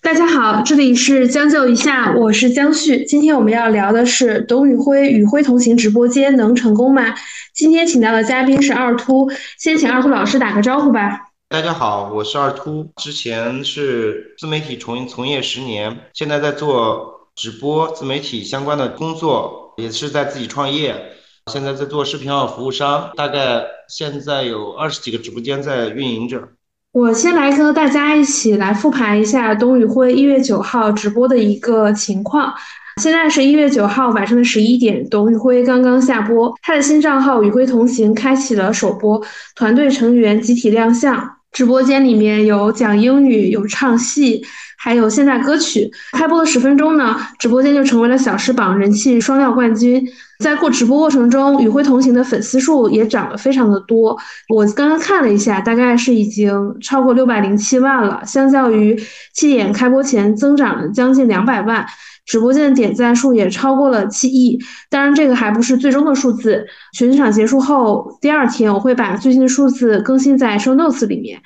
大家好，这里是将就一下，我是江旭。今天我们要聊的是董宇辉与辉同行直播间能成功吗？今天请到的嘉宾是二秃，先请二秃老师打个招呼吧。大家好，我是二秃，之前是自媒体从从业十年，现在在做直播自媒体相关的工作，也是在自己创业，现在在做视频号服务商，大概现在有二十几个直播间在运营着。我先来和大家一起来复盘一下董宇辉一月九号直播的一个情况。现在是一月九号晚上的十一点，董宇辉刚刚下播，他的新账号“宇辉同行”开启了首播，团队成员集体亮相，直播间里面有讲英语，有唱戏，还有现代歌曲。开播的十分钟呢，直播间就成为了小时榜人气双料冠军。在过直播过程中，与辉同行的粉丝数也涨了非常的多。我刚刚看了一下，大概是已经超过六百零七万了，相较于七点开播前增长了将近两百万。直播间的点赞数也超过了七亿。当然，这个还不是最终的数字。全场结束后，第二天我会把最新的数字更新在 show notes 里面。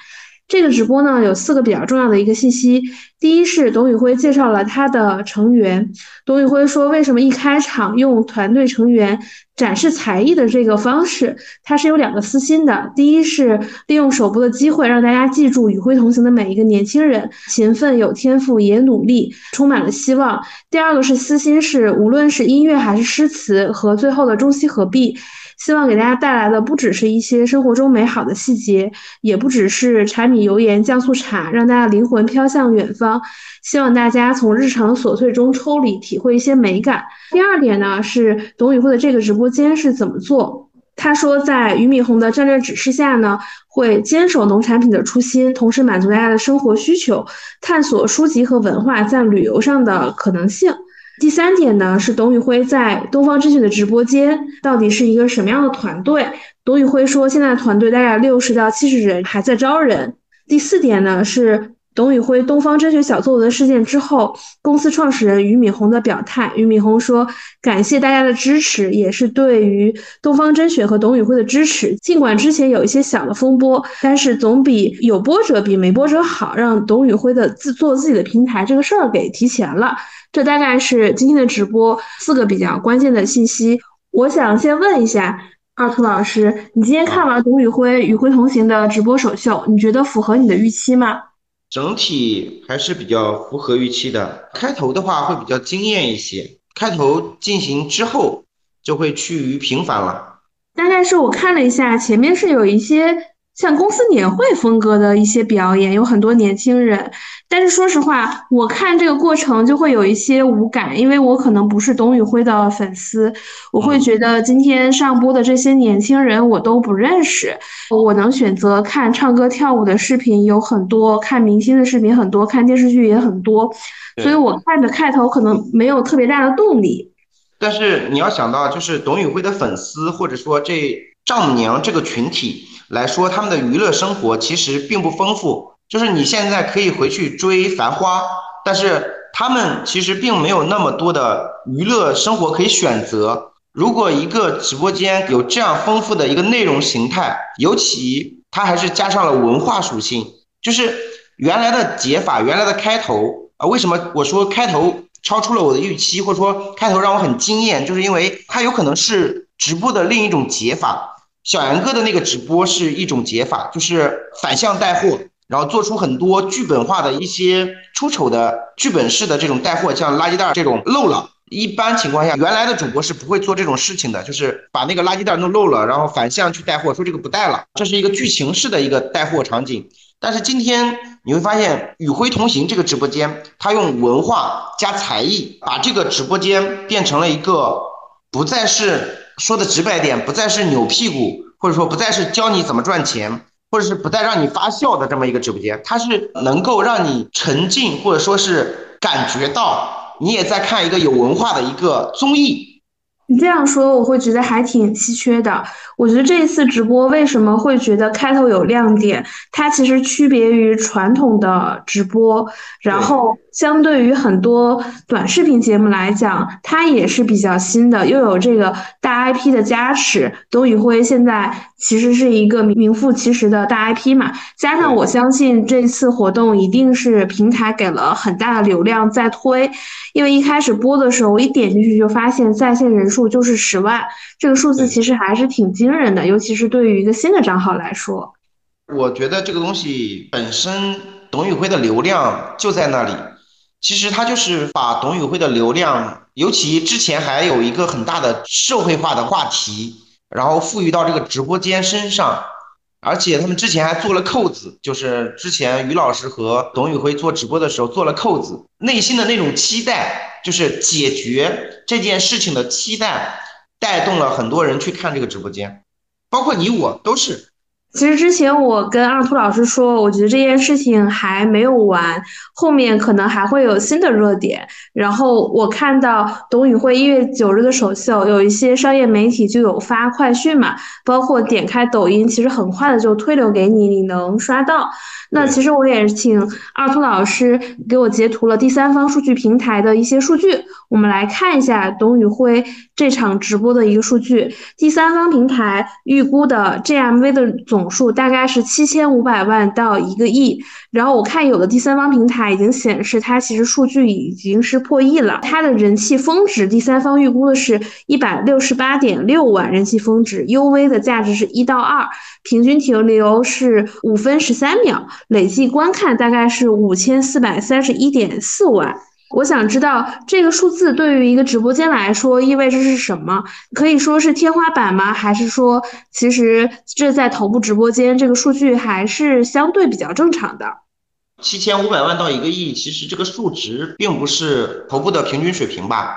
这个直播呢，有四个比较重要的一个信息。第一是董宇辉介绍了他的成员。董宇辉说，为什么一开场用团队成员展示才艺的这个方式，他是有两个私心的。第一是利用首播的机会，让大家记住与辉同行的每一个年轻人，勤奋有天赋也努力，充满了希望。第二个是私心，是无论是音乐还是诗词和最后的中西合璧。希望给大家带来的不只是一些生活中美好的细节，也不只是柴米油盐酱醋茶，让大家灵魂飘向远方。希望大家从日常琐碎中抽离，体会一些美感。第二点呢，是董宇辉的这个直播间是怎么做？他说，在俞敏洪的战略指示下呢，会坚守农产品的初心，同时满足大家的生活需求，探索书籍和文化在旅游上的可能性。第三点呢，是董宇辉在东方甄选的直播间到底是一个什么样的团队？董宇辉说，现在团队大概六十到七十人，还在招人。第四点呢，是董宇辉东方甄选小作文事件之后，公司创始人俞敏洪的表态。俞敏洪说，感谢大家的支持，也是对于东方甄选和董宇辉的支持。尽管之前有一些小的风波，但是总比有波折比没波折好，让董宇辉的自做自己的平台这个事儿给提前了。这大概是今天的直播四个比较关键的信息。我想先问一下二兔老师，你今天看完董宇辉与辉同行的直播首秀，你觉得符合你的预期吗？整体还是比较符合预期的。开头的话会比较惊艳一些，开头进行之后就会趋于平凡了。大概是我看了一下，前面是有一些。像公司年会风格的一些表演，有很多年轻人，但是说实话，我看这个过程就会有一些无感，因为我可能不是董宇辉的粉丝，我会觉得今天上播的这些年轻人我都不认识。我能选择看唱歌跳舞的视频有很多，看明星的视频很多，看电视剧也很多，所以我看着开头可能没有特别大的动力。但是你要想到，就是董宇辉的粉丝或者说这丈母娘这个群体。来说，他们的娱乐生活其实并不丰富。就是你现在可以回去追《繁花》，但是他们其实并没有那么多的娱乐生活可以选择。如果一个直播间有这样丰富的一个内容形态，尤其它还是加上了文化属性，就是原来的解法，原来的开头啊，为什么我说开头超出了我的预期，或者说开头让我很惊艳，就是因为它有可能是直播的另一种解法。小杨哥的那个直播是一种解法，就是反向带货，然后做出很多剧本化的一些出丑的剧本式的这种带货，像垃圾袋这种漏了。一般情况下，原来的主播是不会做这种事情的，就是把那个垃圾袋弄漏了，然后反向去带货，说这个不带了，这是一个剧情式的一个带货场景。但是今天你会发现，与辉同行这个直播间，他用文化加才艺，把这个直播间变成了一个不再是。说的直白点，不再是扭屁股，或者说不再是教你怎么赚钱，或者是不再让你发笑的这么一个直播间，它是能够让你沉浸，或者说是感觉到你也在看一个有文化的一个综艺。你这样说，我会觉得还挺稀缺的。我觉得这一次直播为什么会觉得开头有亮点？它其实区别于传统的直播，然后相对于很多短视频节目来讲，它也是比较新的，又有这个大 IP 的加持。董宇辉现在其实是一个名副其实的大 IP 嘛，加上我相信这次活动一定是平台给了很大的流量在推，因为一开始播的时候，我一点进去就发现在线人数。就是十万，这个数字其实还是挺惊人的，尤其是对于一个新的账号来说。我觉得这个东西本身，董宇辉的流量就在那里。其实他就是把董宇辉的流量，尤其之前还有一个很大的社会化的话题，然后赋予到这个直播间身上。而且他们之前还做了扣子，就是之前于老师和董宇辉做直播的时候做了扣子，内心的那种期待，就是解决这件事情的期待，带动了很多人去看这个直播间，包括你我都是。其实之前我跟二兔老师说，我觉得这件事情还没有完，后面可能还会有新的热点。然后我看到董宇辉一月九日的首秀，有一些商业媒体就有发快讯嘛，包括点开抖音，其实很快的就推流给你，你能刷到。那其实我也请二兔老师给我截图了第三方数据平台的一些数据，我们来看一下董宇辉这场直播的一个数据。第三方平台预估的 GMV 的总数大概是七千五百万到一个亿，然后我看有的第三方平台已经显示它其实数据已经是破亿了，它的人气峰值第三方预估的是一百六十八点六万人气峰值，UV 的价值是一到二，平均停留是五分十三秒。累计观看大概是五千四百三十一点四万。我想知道这个数字对于一个直播间来说意味着是什么？可以说是天花板吗？还是说其实这在头部直播间这个数据还是相对比较正常的？七千五百万到一个亿，其实这个数值并不是头部的平均水平吧？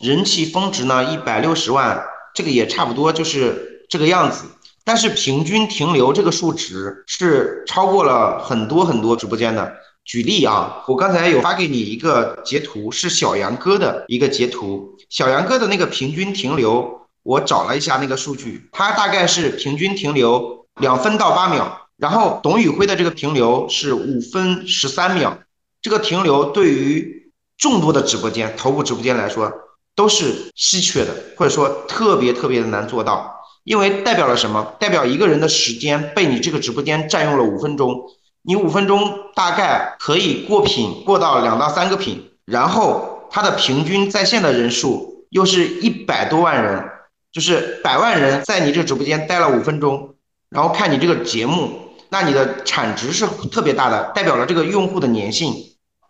人气峰值呢一百六十万，这个也差不多就是这个样子。但是平均停留这个数值是超过了很多很多直播间的。举例啊，我刚才有发给你一个截图，是小杨哥的一个截图。小杨哥的那个平均停留，我找了一下那个数据，他大概是平均停留两分到八秒。然后董宇辉的这个停留是五分十三秒。这个停留对于众多的直播间、头部直播间来说都是稀缺的，或者说特别特别的难做到。因为代表了什么？代表一个人的时间被你这个直播间占用了五分钟，你五分钟大概可以过品过到两到三个品，然后它的平均在线的人数又是一百多万人，就是百万人在你这直播间待了五分钟，然后看你这个节目，那你的产值是特别大的，代表了这个用户的粘性，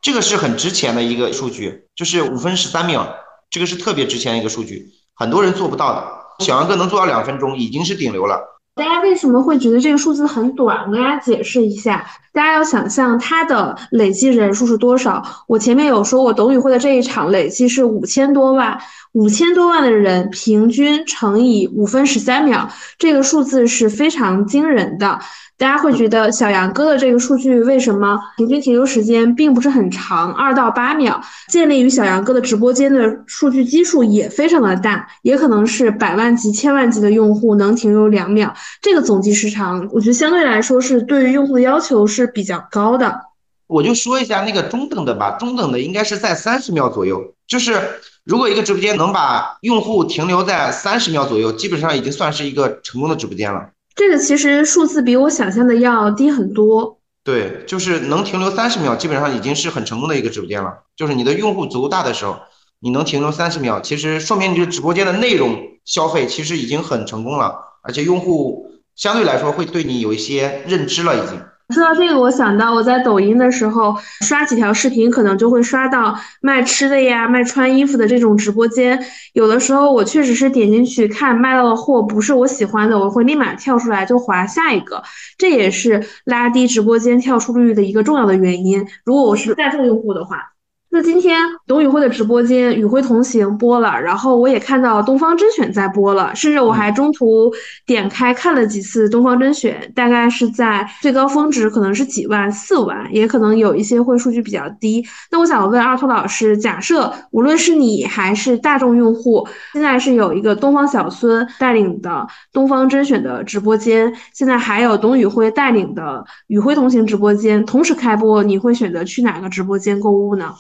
这个是很值钱的一个数据，就是五分十三秒，这个是特别值钱的一个数据，很多人做不到的。小杨哥能做到两分钟，已经是顶流了。大家为什么会觉得这个数字很短？我给大家解释一下，大家要想象它的累计人数是多少。我前面有说我，董宇辉的这一场累计是五千多万，五千多万的人平均乘以五分十三秒，这个数字是非常惊人的。大家会觉得小杨哥的这个数据为什么平均停留时间并不是很长，二到八秒？建立于小杨哥的直播间的数据基数也非常的大，也可能是百万级、千万级的用户能停留两秒，这个总计时长，我觉得相对来说是对于用户的要求是比较高的。我就说一下那个中等的吧，中等的应该是在三十秒左右，就是如果一个直播间能把用户停留在三十秒左右，基本上已经算是一个成功的直播间了。这个其实数字比我想象的要低很多。对，就是能停留三十秒，基本上已经是很成功的一个直播间了。就是你的用户足够大的时候，你能停留三十秒，其实说明你这直播间的内容消费其实已经很成功了，而且用户相对来说会对你有一些认知了已经。说到这个，我想到我在抖音的时候刷几条视频，可能就会刷到卖吃的呀、卖穿衣服的这种直播间。有的时候我确实是点进去看，卖到的货不是我喜欢的，我会立马跳出来就划下一个。这也是拉低直播间跳出率的一个重要的原因。如果我是大众用户的话。那今天董宇辉的直播间《宇辉同行》播了，然后我也看到东方甄选在播了，甚至我还中途点开看了几次东方甄选，大概是在最高峰值可能是几万、四万，也可能有一些会数据比较低。那我想问二兔老师，假设无论是你还是大众用户，现在是有一个东方小孙带领的东方甄选的直播间，现在还有董宇辉带领的《宇辉同行》直播间同时开播，你会选择去哪个直播间购物呢？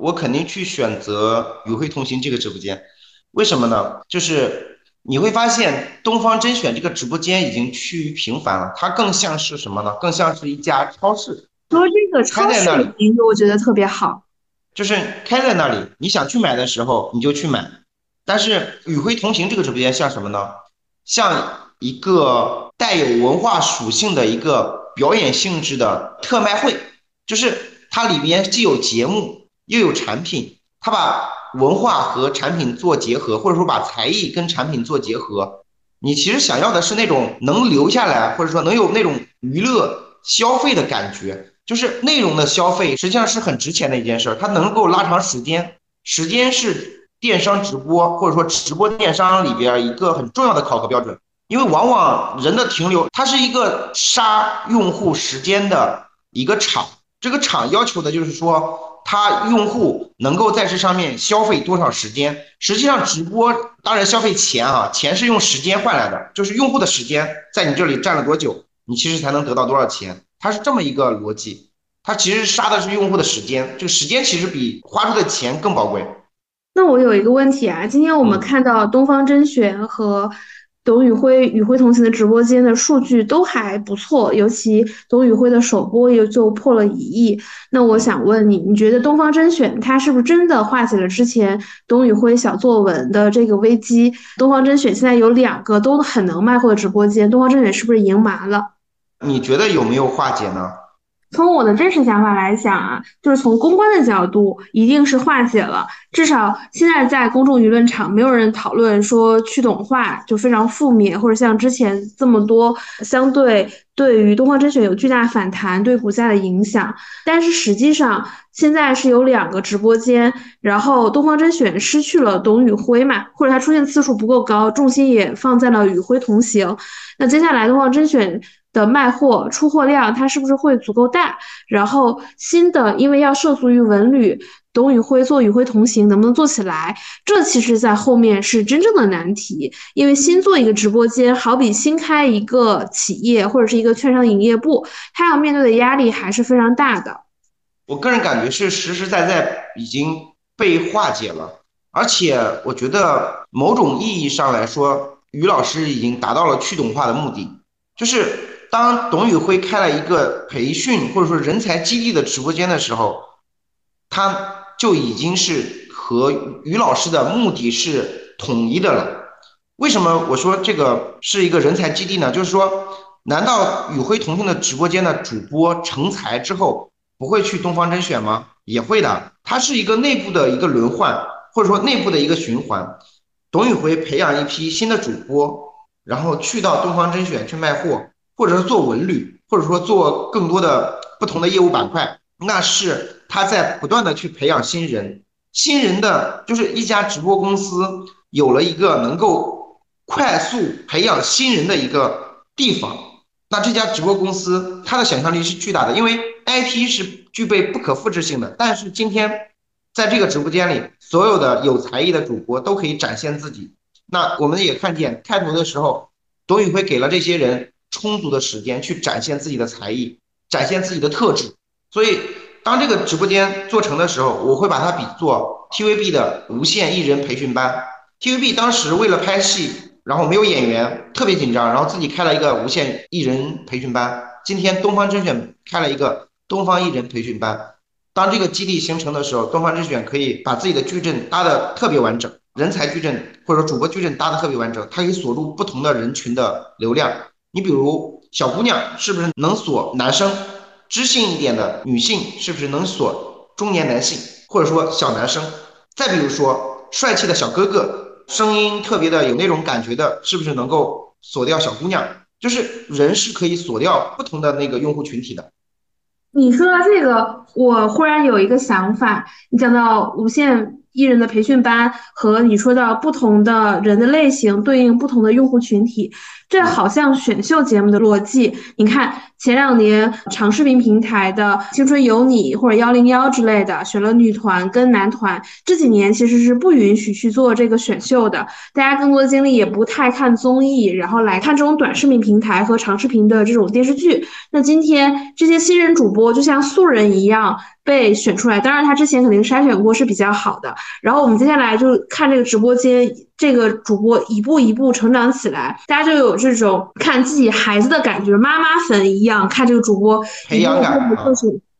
我肯定去选择与会同行这个直播间，为什么呢？就是你会发现东方甄选这个直播间已经趋于平凡了，它更像是什么呢？更像是一家超市。说这个超市的名字，我觉得特别好，就是开在那里，你想去买的时候你就去买。但是与会同行这个直播间像什么呢？像一个带有文化属性的一个表演性质的特卖会，就是它里边既有节目。又有产品，他把文化和产品做结合，或者说把才艺跟产品做结合。你其实想要的是那种能留下来，或者说能有那种娱乐消费的感觉，就是内容的消费，实际上是很值钱的一件事儿。它能够拉长时间，时间是电商直播或者说直播电商里边一个很重要的考核标准，因为往往人的停留，它是一个杀用户时间的一个场，这个场要求的就是说。他用户能够在这上面消费多少时间？实际上，直播当然消费钱啊，钱是用时间换来的，就是用户的时间在你这里站了多久，你其实才能得到多少钱。它是这么一个逻辑，它其实杀的是用户的时间，这个时间其实比花出的钱更宝贵。那我有一个问题啊，今天我们看到东方甄选和。董宇辉、宇辉同行的直播间的数据都还不错，尤其董宇辉的首播也就破了一亿。那我想问你，你觉得东方甄选它是不是真的化解了之前董宇辉小作文的这个危机？东方甄选现在有两个都很能卖货的直播间，东方甄选是不是赢麻了？你觉得有没有化解呢？从我的真实想法来讲啊，就是从公关的角度，一定是化解了。至少现在在公众舆论场，没有人讨论说去董化就非常负面，或者像之前这么多相对对于东方甄选有巨大反弹对股价的影响。但是实际上现在是有两个直播间，然后东方甄选失去了董宇辉嘛，或者他出现次数不够高，重心也放在了与辉同行。那接下来东方甄选。的卖货出货量，它是不是会足够大？然后新的，因为要涉足于文旅，董宇辉做宇辉同行能不能做起来？这其实，在后面是真正的难题。因为新做一个直播间，好比新开一个企业或者是一个券商营业部，它要面对的压力还是非常大的。我个人感觉是实实在在已经被化解了，而且我觉得某种意义上来说，于老师已经达到了去董化的目的，就是。当董宇辉开了一个培训或者说人才基地的直播间的时候，他就已经是和于老师的目的是统一的了。为什么我说这个是一个人才基地呢？就是说，难道宇辉同行的直播间的主播成才之后不会去东方甄选吗？也会的，它是一个内部的一个轮换，或者说内部的一个循环。董宇辉培养一批新的主播，然后去到东方甄选去卖货。或者是做文旅，或者说做更多的不同的业务板块，那是他在不断的去培养新人，新人的就是一家直播公司有了一个能够快速培养新人的一个地方，那这家直播公司它的想象力是巨大的，因为 IP 是具备不可复制性的。但是今天在这个直播间里，所有的有才艺的主播都可以展现自己。那我们也看见开头的时候，董宇辉给了这些人。充足的时间去展现自己的才艺，展现自己的特质。所以，当这个直播间做成的时候，我会把它比作 TVB 的无线艺人培训班。TVB 当时为了拍戏，然后没有演员，特别紧张，然后自己开了一个无线艺人培训班。今天东方甄选开了一个东方艺人培训班。当这个基地形成的时候，东方甄选可以把自己的矩阵搭的特别完整，人才矩阵或者说主播矩阵搭的特别完整，它可以锁住不同的人群的流量。你比如小姑娘是不是能锁男生？知性一点的女性是不是能锁中年男性，或者说小男生？再比如说帅气的小哥哥，声音特别的有那种感觉的，是不是能够锁掉小姑娘？就是人是可以锁掉不同的那个用户群体的。你说到这个，我忽然有一个想法，你讲到无线。艺人的培训班和你说到不同的人的类型对应不同的用户群体，这好像选秀节目的逻辑。你看前两年长视频平台的《青春有你》或者幺零幺之类的，选了女团跟男团。这几年其实是不允许去做这个选秀的，大家更多的精力也不太看综艺，然后来看这种短视频平台和长视频的这种电视剧。那今天这些新人主播就像素人一样。被选出来，当然他之前肯定筛选过是比较好的。然后我们接下来就看这个直播间，这个主播一步一步成长起来，大家就有这种看自己孩子的感觉，妈妈粉一样看这个主播培养感。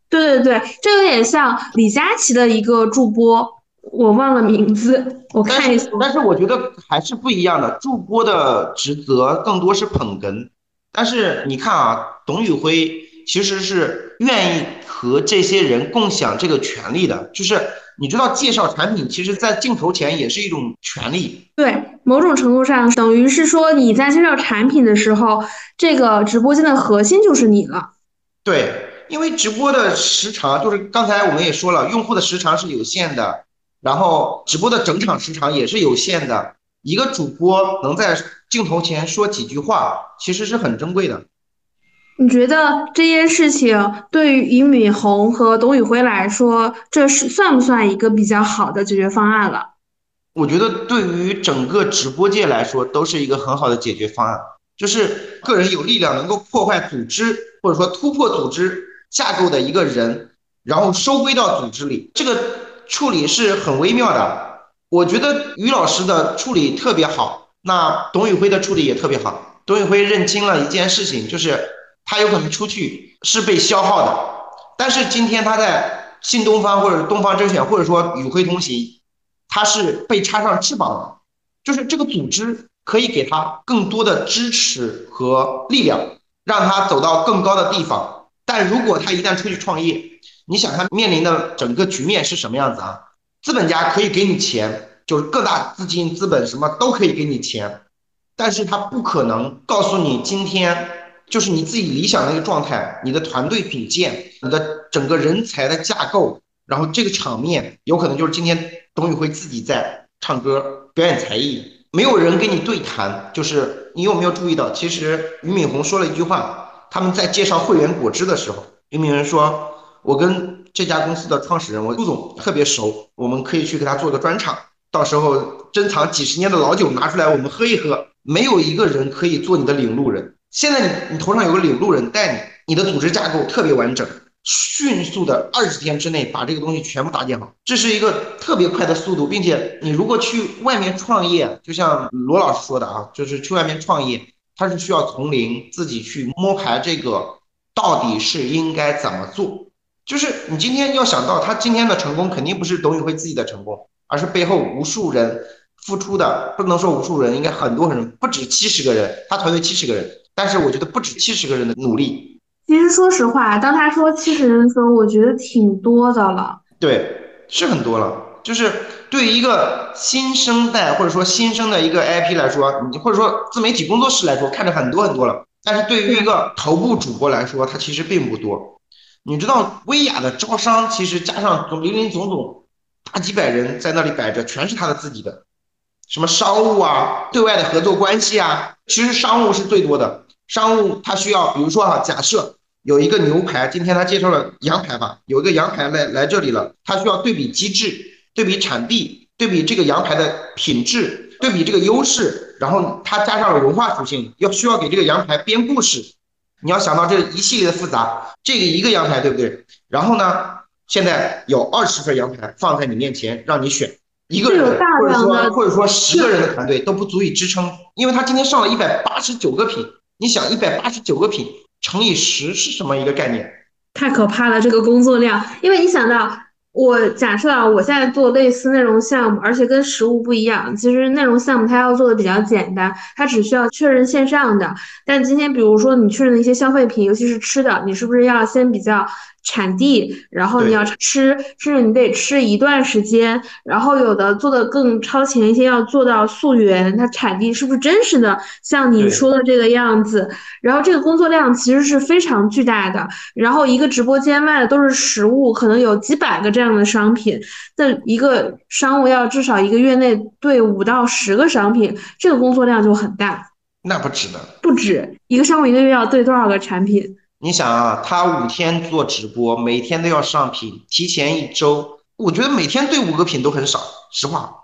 对对对，这有点像李佳琦的一个助播，我忘了名字，我看一下。但是我觉得还是不一样的，助播的职责更多是捧哏，但是你看啊，董宇辉其实是愿意。和这些人共享这个权利的，就是你知道，介绍产品，其实在镜头前也是一种权利。对，某种程度上等于是说你在介绍产品的时候，这个直播间的核心就是你了。对，因为直播的时长就是刚才我们也说了，用户的时长是有限的，然后直播的整场时长也是有限的。一个主播能在镜头前说几句话，其实是很珍贵的。你觉得这件事情对于俞敏洪和董宇辉来说，这是算不算一个比较好的解决方案了？我觉得对于整个直播界来说，都是一个很好的解决方案。就是个人有力量能够破坏组织，或者说突破组织架构的一个人，然后收归到组织里，这个处理是很微妙的。我觉得于老师的处理特别好，那董宇辉的处理也特别好。董宇辉认清了一件事情，就是。他有可能出去是被消耗的，但是今天他在新东方或者东方甄选或者说与辉同行，他是被插上翅膀了，就是这个组织可以给他更多的支持和力量，让他走到更高的地方。但如果他一旦出去创业，你想他面临的整个局面是什么样子啊？资本家可以给你钱，就是各大资金、资本什么都可以给你钱，但是他不可能告诉你今天。就是你自己理想的一个状态，你的团队组建，你的整个人才的架构，然后这个场面有可能就是今天董宇辉自己在唱歌表演才艺，没有人跟你对谈。就是你有没有注意到，其实俞敏洪说了一句话，他们在介绍汇源果汁的时候，俞敏洪说：“我跟这家公司的创始人，我朱总特别熟，我们可以去给他做个专场，到时候珍藏几十年的老酒拿出来，我们喝一喝。没有一个人可以做你的领路人。”现在你你头上有个领路人带你，你的组织架构特别完整，迅速的二十天之内把这个东西全部搭建好，这是一个特别快的速度，并且你如果去外面创业，就像罗老师说的啊，就是去外面创业，他是需要从零自己去摸排这个到底是应该怎么做，就是你今天要想到他今天的成功，肯定不是董宇辉自己的成功，而是背后无数人付出的，不能说无数人，应该很多人，不止七十个人，他团队七十个人。但是我觉得不止七十个人的努力。其实说实话，当他说七十人的时候，我觉得挺多的了。对，是很多了。就是对于一个新生代或者说新生的一个 IP 来说，你或者说自媒体工作室来说，看着很多很多了。但是对于一个头部主播来说，他其实并不多。你知道，薇娅的招商其实加上林林总总大几百人在那里摆着，全是他的自己的。什么商务啊，对外的合作关系啊，其实商务是最多的。商务它需要，比如说哈，假设有一个牛排，今天他介绍了羊排吧，有一个羊排来来这里了，他需要对比机制，对比产地，对比这个羊排的品质，对比这个优势，然后他加上了文化属性，要需要给这个羊排编故事。你要想到这一系列的复杂，这个一个羊排对不对？然后呢，现在有二十份羊排放在你面前让你选。一个人，或者说或者说十个人的团队都不足以支撑，因为他今天上了一百八十九个品，你想一百八十九个品乘以十是什么一个概念？太可怕了，这个工作量，因为你想到。我假设啊，我现在做类似内容项目，而且跟实物不一样。其实内容项目它要做的比较简单，它只需要确认线上的。但今天比如说你确认的一些消费品，尤其是吃的，你是不是要先比较产地，然后你要吃，甚至你得吃一段时间，然后有的做的更超前一些，要做到溯源，它产地是不是真实的，像你说的这个样子。然后这个工作量其实是非常巨大的。然后一个直播间卖的都是实物，可能有几百个这样的商品，那一个商务要至少一个月内对五到十个商品，这个工作量就很大。那不止呢，不止一个商务一个月要对多少个产品？你想啊，他五天做直播，每天都要上品，提前一周，我觉得每天对五个品都很少，实话。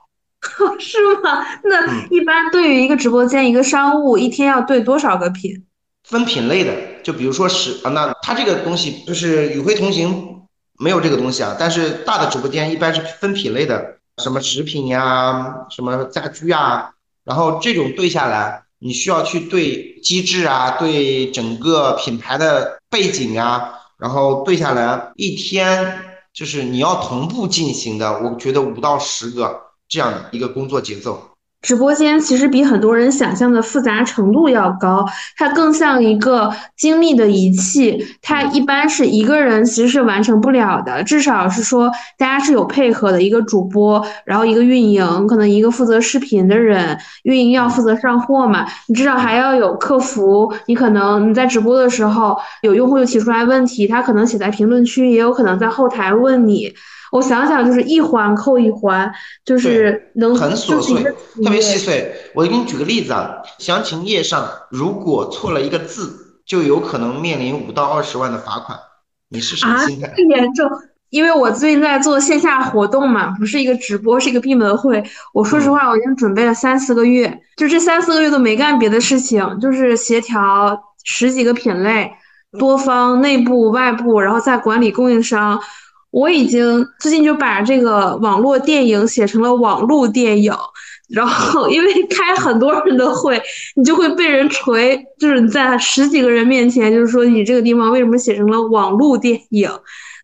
是吗？那一般对于一个直播间，一个商务一天要对多少个品？分品类的，就比如说是啊，那他这个东西就是与会同行没有这个东西啊，但是大的直播间一般是分品类的，什么食品呀，什么家居啊，然后这种对下来。你需要去对机制啊，对整个品牌的背景啊，然后对下来一天就是你要同步进行的，我觉得五到十个这样的一个工作节奏。直播间其实比很多人想象的复杂程度要高，它更像一个精密的仪器，它一般是一个人其实是完成不了的，至少是说大家是有配合的，一个主播，然后一个运营，可能一个负责视频的人，运营要负责上货嘛，你至少还要有客服，你可能你在直播的时候有用户就提出来问题，他可能写在评论区，也有可能在后台问你。我想想，就是一环扣一环，就是能很琐碎，特别细碎。我给你举个例子啊，详情页上如果错了一个字，就有可能面临五到二十万的罚款。你是什么心态？太严重，因为我最近在做线下活动嘛，不是一个直播，是一个闭门会。我说实话，我已经准备了三四个月，就这三四个月都没干别的事情，就是协调十几个品类，多方内部、外部，然后再管理供应商。我已经最近就把这个网络电影写成了网络电影，然后因为开很多人的会，你就会被人锤，就是你在十几个人面前，就是说你这个地方为什么写成了网络电影？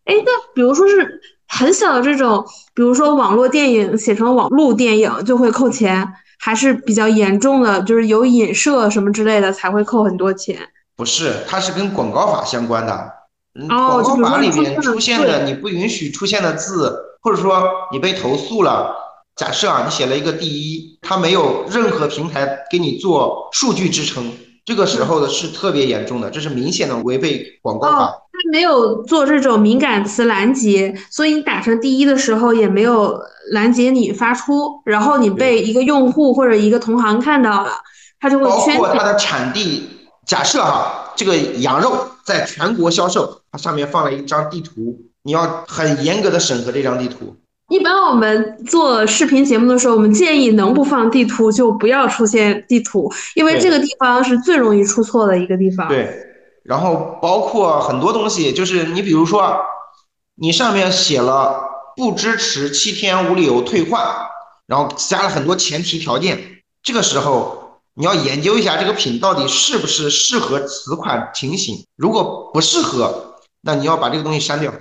哎，那比如说是很小的这种，比如说网络电影写成网络电影就会扣钱，还是比较严重的，就是有影射什么之类的才会扣很多钱？不是，它是跟广告法相关的。广告法里面出现的你不允许出现的字，或者说你被投诉了，假设啊，你写了一个第一，它没有任何平台给你做数据支撑，这个时候的是特别严重的，这是明显的违背广告法。他没有做这种敏感词拦截，所以你打成第一的时候也没有拦截你发出，然后你被一个用户或者一个同行看到了，他就会包括它的产地，假设哈，这个羊肉在全国销售。它上面放了一张地图，你要很严格的审核这张地图。一般我们做视频节目的时候，我们建议能不放地图就不要出现地图，因为这个地方是最容易出错的一个地方。对，然后包括很多东西，就是你比如说，你上面写了不支持七天无理由退换，然后加了很多前提条件，这个时候你要研究一下这个品到底是不是适合此款情形，如果不适合。那你要把这个东西删掉。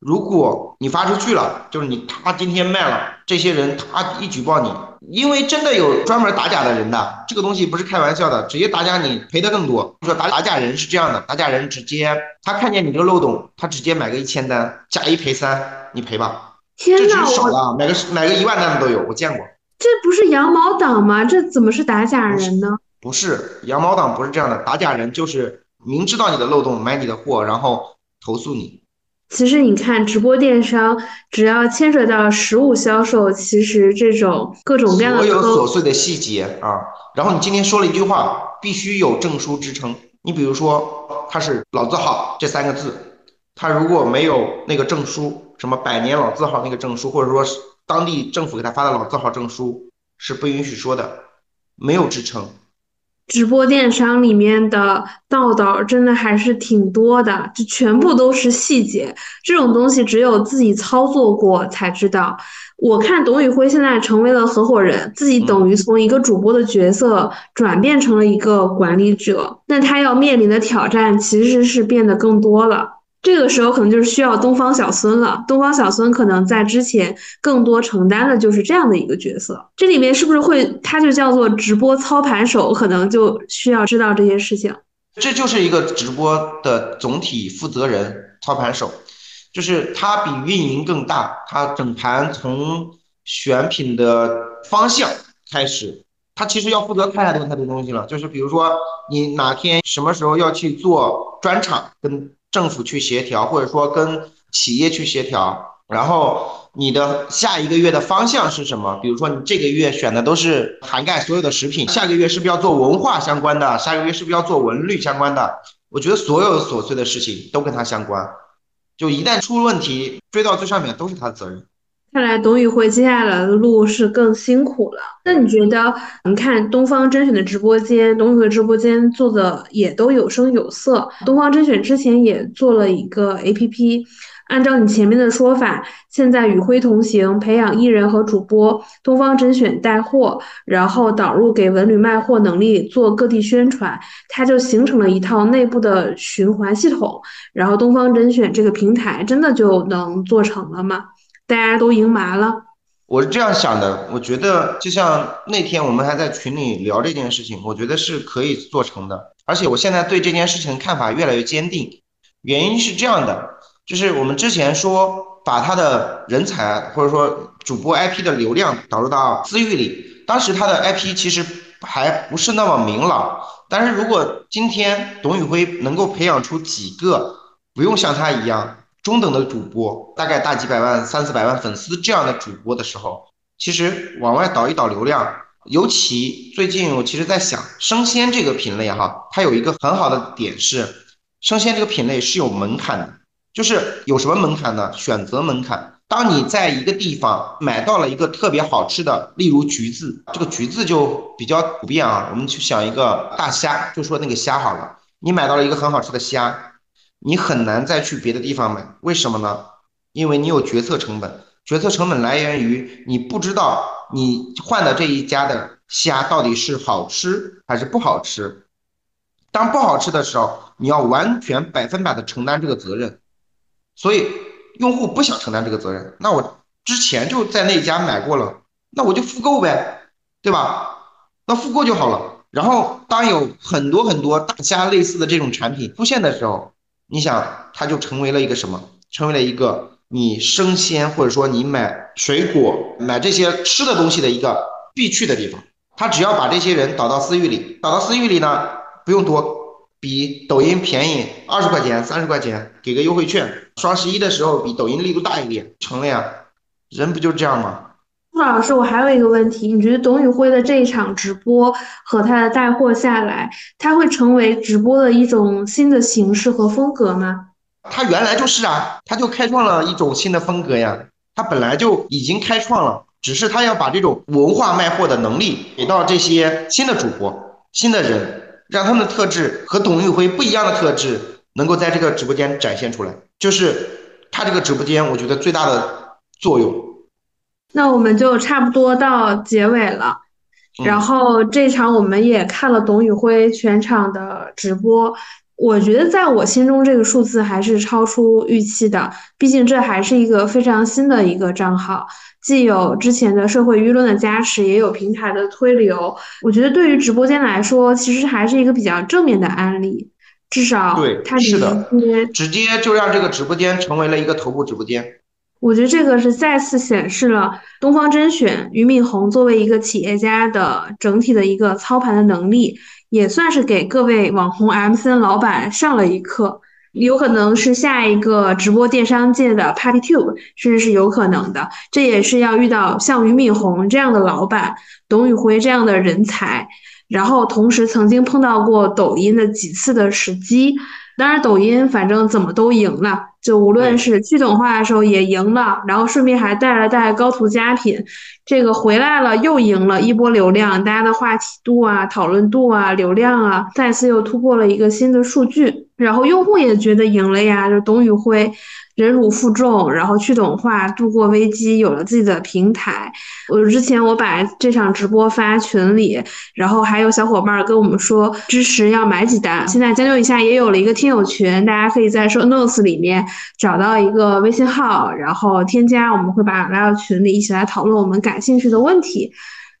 如果你发出去了，就是你他今天卖了，这些人他一举报你，因为真的有专门打假的人的，这个东西不是开玩笑的，直接打假你赔的更多。说打打假人是这样的，打假人直接他看见你这个漏洞，他直接买个一千单，假一赔三，你赔吧。天哪，这少了，买个买个一万单的都有，我见过。这不是羊毛党吗？这怎么是打假人呢？不是羊毛党，不是这样的，打假人就是明知道你的漏洞买你的货，然后。投诉你，其实你看直播电商，只要牵扯到实物销售，其实这种各种各样的所有琐碎的细节啊，然后你今天说了一句话，必须有证书支撑。你比如说他是老字号这三个字，他如果没有那个证书，什么百年老字号那个证书，或者说是当地政府给他发的老字号证书，是不允许说的，没有支撑。直播电商里面的道道真的还是挺多的，就全部都是细节，这种东西只有自己操作过才知道。我看董宇辉现在成为了合伙人，自己等于从一个主播的角色转变成了一个管理者，那他要面临的挑战其实是变得更多了。这个时候可能就是需要东方小孙了。东方小孙可能在之前更多承担的就是这样的一个角色。这里面是不是会，他就叫做直播操盘手，可能就需要知道这些事情。这就是一个直播的总体负责人、操盘手。就是他比运营更大，他整盘从选品的方向开始，他其实要负责太多太多东西了。就是比如说你哪天什么时候要去做专场，跟政府去协调，或者说跟企业去协调，然后你的下一个月的方向是什么？比如说你这个月选的都是涵盖所有的食品，下个月是不是要做文化相关的？下个月是不是要做文旅相关的？我觉得所有琐碎的事情都跟他相关。就一旦出问题，追到最上面都是他的责任。看来董宇辉接下来的路是更辛苦了。那你觉得，你看东方甄选的直播间，董宇辉直播间做的也都有声有色。东方甄选之前也做了一个 APP。按照你前面的说法，现在与辉同行，培养艺人和主播，东方甄选带货，然后导入给文旅卖货能力，做各地宣传，它就形成了一套内部的循环系统。然后东方甄选这个平台真的就能做成了吗？大家都赢麻了。我是这样想的，我觉得就像那天我们还在群里聊这件事情，我觉得是可以做成的。而且我现在对这件事情看法越来越坚定，原因是这样的。就是我们之前说把他的人才或者说主播 IP 的流量导入到私域里，当时他的 IP 其实还不是那么明朗。但是如果今天董宇辉能够培养出几个不用像他一样中等的主播，大概大几百万、三四百万粉丝这样的主播的时候，其实往外导一导流量，尤其最近我其实在想生鲜这个品类哈，它有一个很好的点是，生鲜这个品类是有门槛的。就是有什么门槛呢？选择门槛。当你在一个地方买到了一个特别好吃的，例如橘子，这个橘子就比较普遍啊。我们去想一个大虾，就说那个虾好了。你买到了一个很好吃的虾，你很难再去别的地方买，为什么呢？因为你有决策成本，决策成本来源于你不知道你换的这一家的虾到底是好吃还是不好吃。当不好吃的时候，你要完全百分百的承担这个责任。所以用户不想承担这个责任，那我之前就在那家买过了，那我就复购呗，对吧？那复购就好了。然后当有很多很多大虾类似的这种产品出现的时候，你想它就成为了一个什么？成为了一个你生鲜或者说你买水果、买这些吃的东西的一个必去的地方。他只要把这些人导到私域里，导到私域里呢，不用多。比抖音便宜二十块钱、三十块钱，给个优惠券。双十一的时候比抖音力度大一点，成了呀。人不就这样吗？老师，我还有一个问题，你觉得董宇辉的这一场直播和他的带货下来，他会成为直播的一种新的形式和风格吗？他原来就是啊，他就开创了一种新的风格呀。他本来就已经开创了，只是他要把这种文化卖货的能力给到这些新的主播、新的人。让他们的特质和董宇辉不一样的特质能够在这个直播间展现出来，就是他这个直播间我觉得最大的作用。那我们就差不多到结尾了，然后这场我们也看了董宇辉全场的直播，我觉得在我心中这个数字还是超出预期的，毕竟这还是一个非常新的一个账号。既有之前的社会舆论的加持，也有平台的推流。我觉得对于直播间来说，其实还是一个比较正面的案例。至少对，它是的，直接就让这个直播间成为了一个头部直播间。我觉得这个是再次显示了东方甄选俞敏洪作为一个企业家的整体的一个操盘的能力，也算是给各位网红 MCN 老板上了一课。有可能是下一个直播电商界的 PartyTube，甚至是有可能的。这也是要遇到像俞敏洪这样的老板，董宇辉这样的人才，然后同时曾经碰到过抖音的几次的时机。当然，抖音反正怎么都赢了，就无论是去懂化的时候也赢了，然后顺便还带了带高途佳品，这个回来了又赢了一波流量，大家的话题度啊、讨论度啊、流量啊，再次又突破了一个新的数据，然后用户也觉得赢了呀，就董宇辉。忍辱负重，然后去懂化，度过危机，有了自己的平台。我之前我把这场直播发群里，然后还有小伙伴跟我们说支持要买几单。现在将就一下，也有了一个听友群，大家可以在说 notes 里面找到一个微信号，然后添加，我们会把拉到群里，一起来讨论我们感兴趣的问题。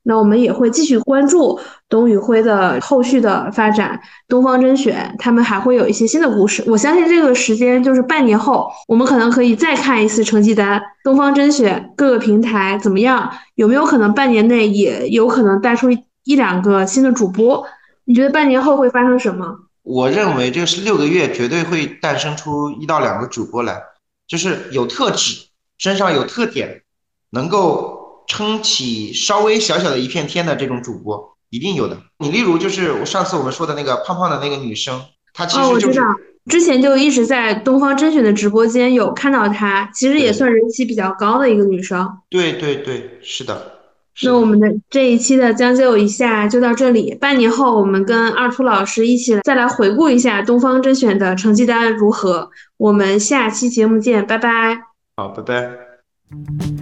那我们也会继续关注董宇辉的后续的发展。东方甄选他们还会有一些新的故事，我相信这个时间就是半年后，我们可能可以再看一次成绩单。东方甄选各个平台怎么样？有没有可能半年内也有可能带出一两个新的主播？你觉得半年后会发生什么？我认为这是六个月绝对会诞生出一到两个主播来，就是有特质，身上有特点，能够撑起稍微小小的一片天的这种主播，一定有的。你例如就是我上次我们说的那个胖胖的那个女生，她其实就是之前就一直在东方甄选的直播间有看到她，其实也算人气比较高的一个女生。对对对，是的。那我们的这一期的将就一下就到这里。半年后，我们跟二秃老师一起再来回顾一下东方甄选的成绩单如何。我们下期节目见，拜拜。好，拜拜。